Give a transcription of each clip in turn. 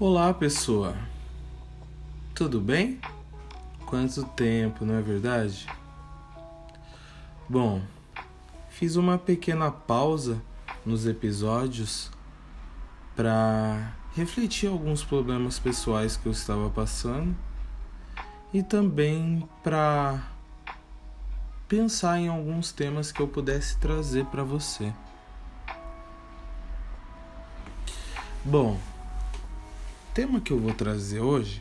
Olá, pessoa. Tudo bem? Quanto tempo, não é verdade? Bom, fiz uma pequena pausa nos episódios para refletir alguns problemas pessoais que eu estava passando e também para pensar em alguns temas que eu pudesse trazer para você. Bom, tema que eu vou trazer hoje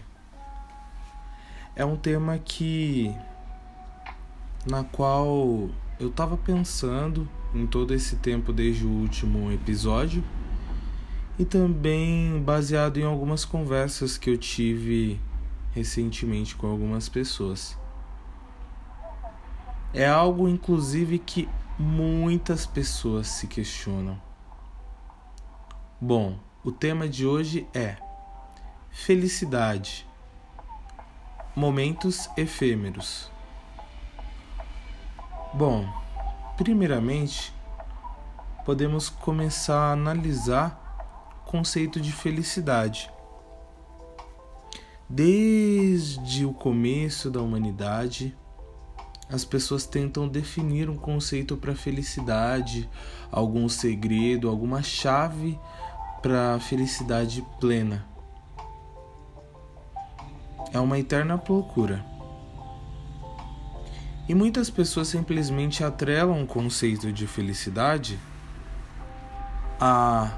é um tema que na qual eu estava pensando em todo esse tempo desde o último episódio e também baseado em algumas conversas que eu tive recentemente com algumas pessoas. É algo inclusive que muitas pessoas se questionam. Bom, o tema de hoje é felicidade, momentos efêmeros. Bom, primeiramente, podemos começar a analisar o conceito de felicidade. Desde o começo da humanidade, as pessoas tentam definir um conceito para felicidade, algum segredo, alguma chave para a felicidade plena. É uma eterna procura. E muitas pessoas simplesmente atrelam o conceito de felicidade a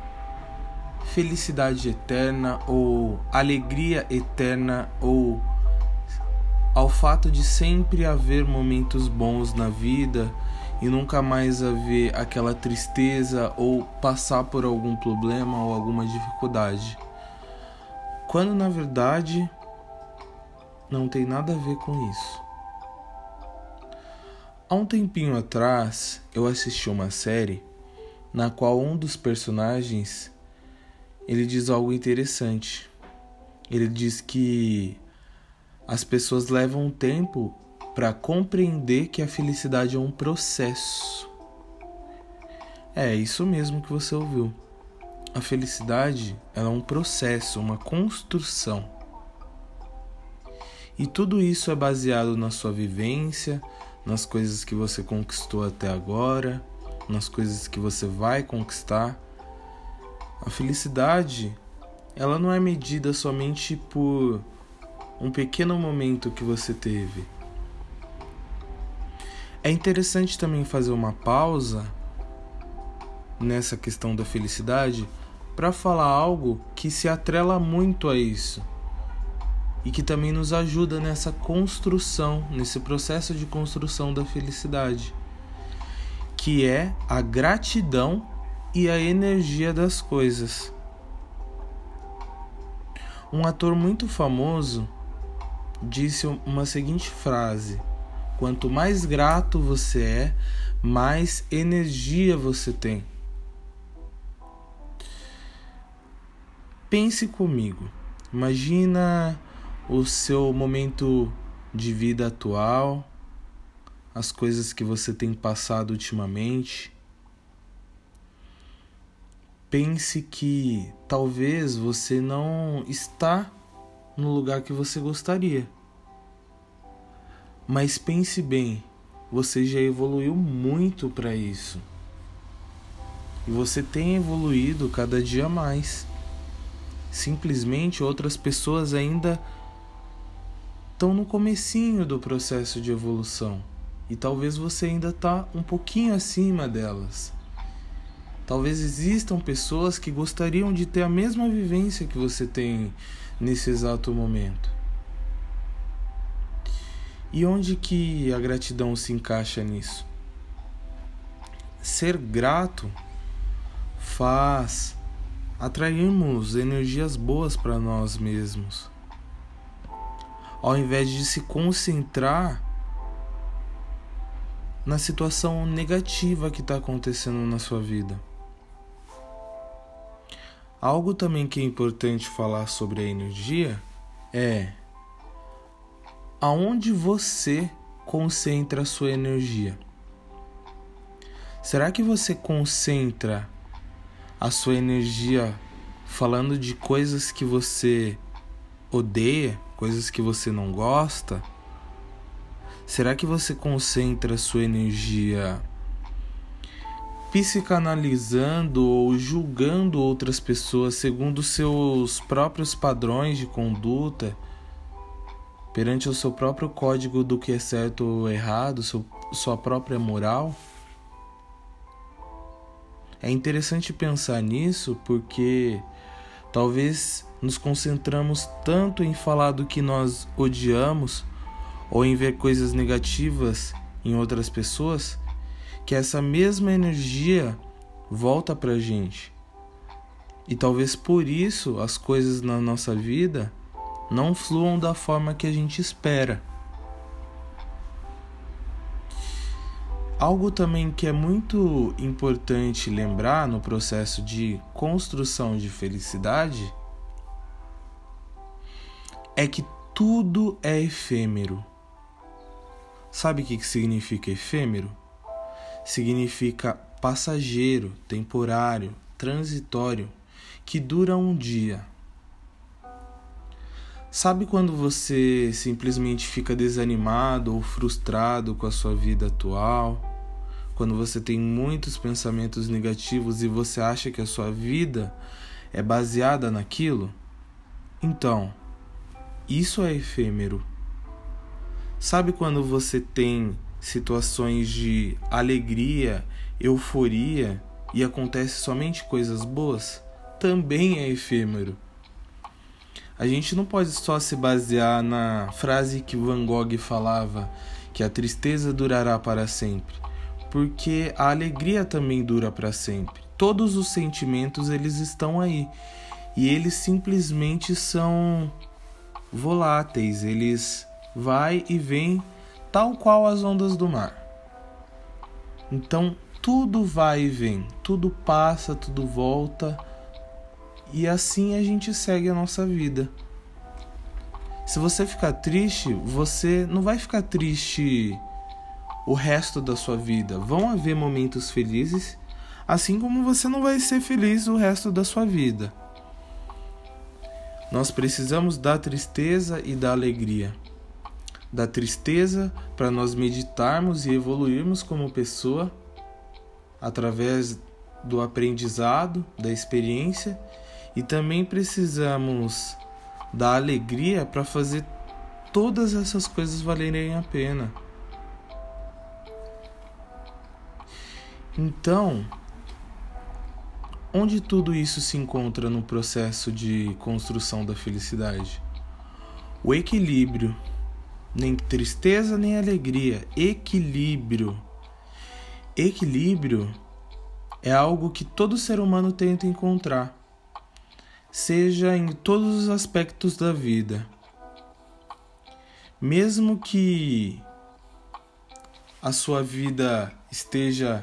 felicidade eterna ou alegria eterna ou ao fato de sempre haver momentos bons na vida e nunca mais haver aquela tristeza ou passar por algum problema ou alguma dificuldade. Quando na verdade não tem nada a ver com isso. Há um tempinho atrás eu assisti uma série na qual um dos personagens ele diz algo interessante. Ele diz que as pessoas levam tempo para compreender que a felicidade é um processo. É isso mesmo que você ouviu. A felicidade é um processo, uma construção. E tudo isso é baseado na sua vivência, nas coisas que você conquistou até agora, nas coisas que você vai conquistar. A felicidade, ela não é medida somente por um pequeno momento que você teve. É interessante também fazer uma pausa nessa questão da felicidade para falar algo que se atrela muito a isso e que também nos ajuda nessa construção, nesse processo de construção da felicidade, que é a gratidão e a energia das coisas. Um ator muito famoso disse uma seguinte frase: Quanto mais grato você é, mais energia você tem. Pense comigo. Imagina o seu momento de vida atual, as coisas que você tem passado ultimamente. Pense que talvez você não está no lugar que você gostaria. Mas pense bem, você já evoluiu muito para isso. E você tem evoluído cada dia mais. Simplesmente outras pessoas ainda estão no comecinho do processo de evolução e talvez você ainda está um pouquinho acima delas. Talvez existam pessoas que gostariam de ter a mesma vivência que você tem nesse exato momento. E onde que a gratidão se encaixa nisso? Ser grato faz atrairmos energias boas para nós mesmos ao invés de se concentrar na situação negativa que está acontecendo na sua vida. Algo também que é importante falar sobre a energia é aonde você concentra a sua energia. Será que você concentra a sua energia falando de coisas que você odeia, coisas que você não gosta, será que você concentra sua energia psicanalizando ou julgando outras pessoas segundo seus próprios padrões de conduta, perante o seu próprio código do que é certo ou errado, seu, sua própria moral? É interessante pensar nisso porque talvez nos concentramos tanto em falar do que nós odiamos ou em ver coisas negativas em outras pessoas que essa mesma energia volta para a gente. E talvez por isso as coisas na nossa vida não fluam da forma que a gente espera. Algo também que é muito importante lembrar no processo de construção de felicidade é que tudo é efêmero. Sabe o que significa efêmero? significa passageiro, temporário, transitório, que dura um dia. Sabe quando você simplesmente fica desanimado ou frustrado com a sua vida atual? Quando você tem muitos pensamentos negativos e você acha que a sua vida é baseada naquilo? Então, isso é efêmero. Sabe quando você tem situações de alegria, euforia e acontece somente coisas boas, também é efêmero. A gente não pode só se basear na frase que Van Gogh falava, que a tristeza durará para sempre, porque a alegria também dura para sempre. Todos os sentimentos eles estão aí e eles simplesmente são voláteis, eles vai e vêm tal qual as ondas do mar. Então tudo vai e vem, tudo passa, tudo volta, e assim a gente segue a nossa vida. Se você ficar triste, você não vai ficar triste o resto da sua vida. Vão haver momentos felizes, assim como você não vai ser feliz o resto da sua vida. Nós precisamos da tristeza e da alegria da tristeza para nós meditarmos e evoluirmos como pessoa através do aprendizado, da experiência e também precisamos da alegria para fazer todas essas coisas valerem a pena. Então, onde tudo isso se encontra no processo de construção da felicidade? O equilíbrio nem tristeza nem alegria, equilíbrio. Equilíbrio é algo que todo ser humano tenta encontrar, seja em todos os aspectos da vida. Mesmo que a sua vida esteja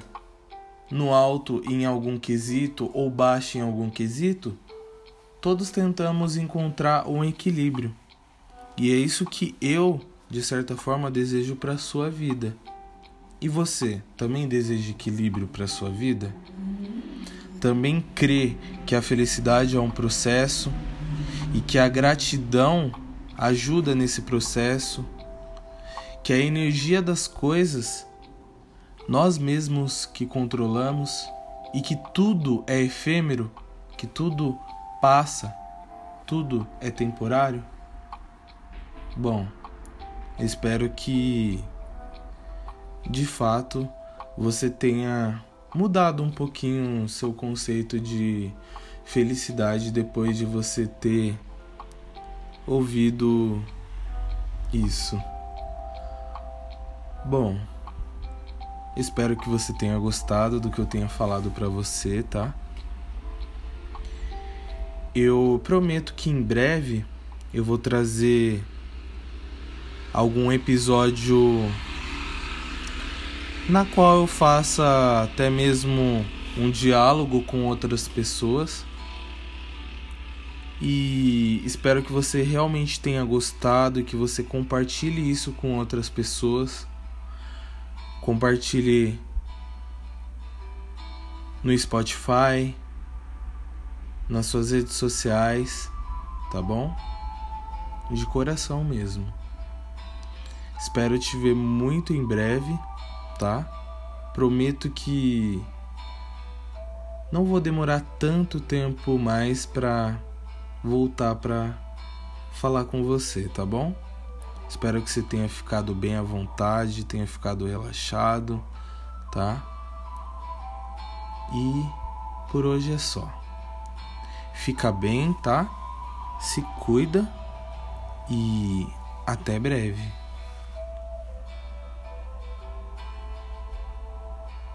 no alto em algum quesito ou baixa em algum quesito, todos tentamos encontrar um equilíbrio. E é isso que eu de certa forma, desejo para a sua vida. E você também deseja equilíbrio para a sua vida? Também crê que a felicidade é um processo e que a gratidão ajuda nesse processo? Que a energia das coisas nós mesmos que controlamos e que tudo é efêmero, que tudo passa, tudo é temporário? Bom, Espero que de fato você tenha mudado um pouquinho seu conceito de felicidade depois de você ter ouvido isso. Bom, espero que você tenha gostado do que eu tenha falado para você, tá? Eu prometo que em breve eu vou trazer algum episódio na qual eu faça até mesmo um diálogo com outras pessoas. E espero que você realmente tenha gostado e que você compartilhe isso com outras pessoas. Compartilhe no Spotify, nas suas redes sociais, tá bom? De coração mesmo. Espero te ver muito em breve, tá? Prometo que não vou demorar tanto tempo mais para voltar para falar com você, tá bom? Espero que você tenha ficado bem à vontade, tenha ficado relaxado, tá? E por hoje é só. Fica bem, tá? Se cuida e até breve.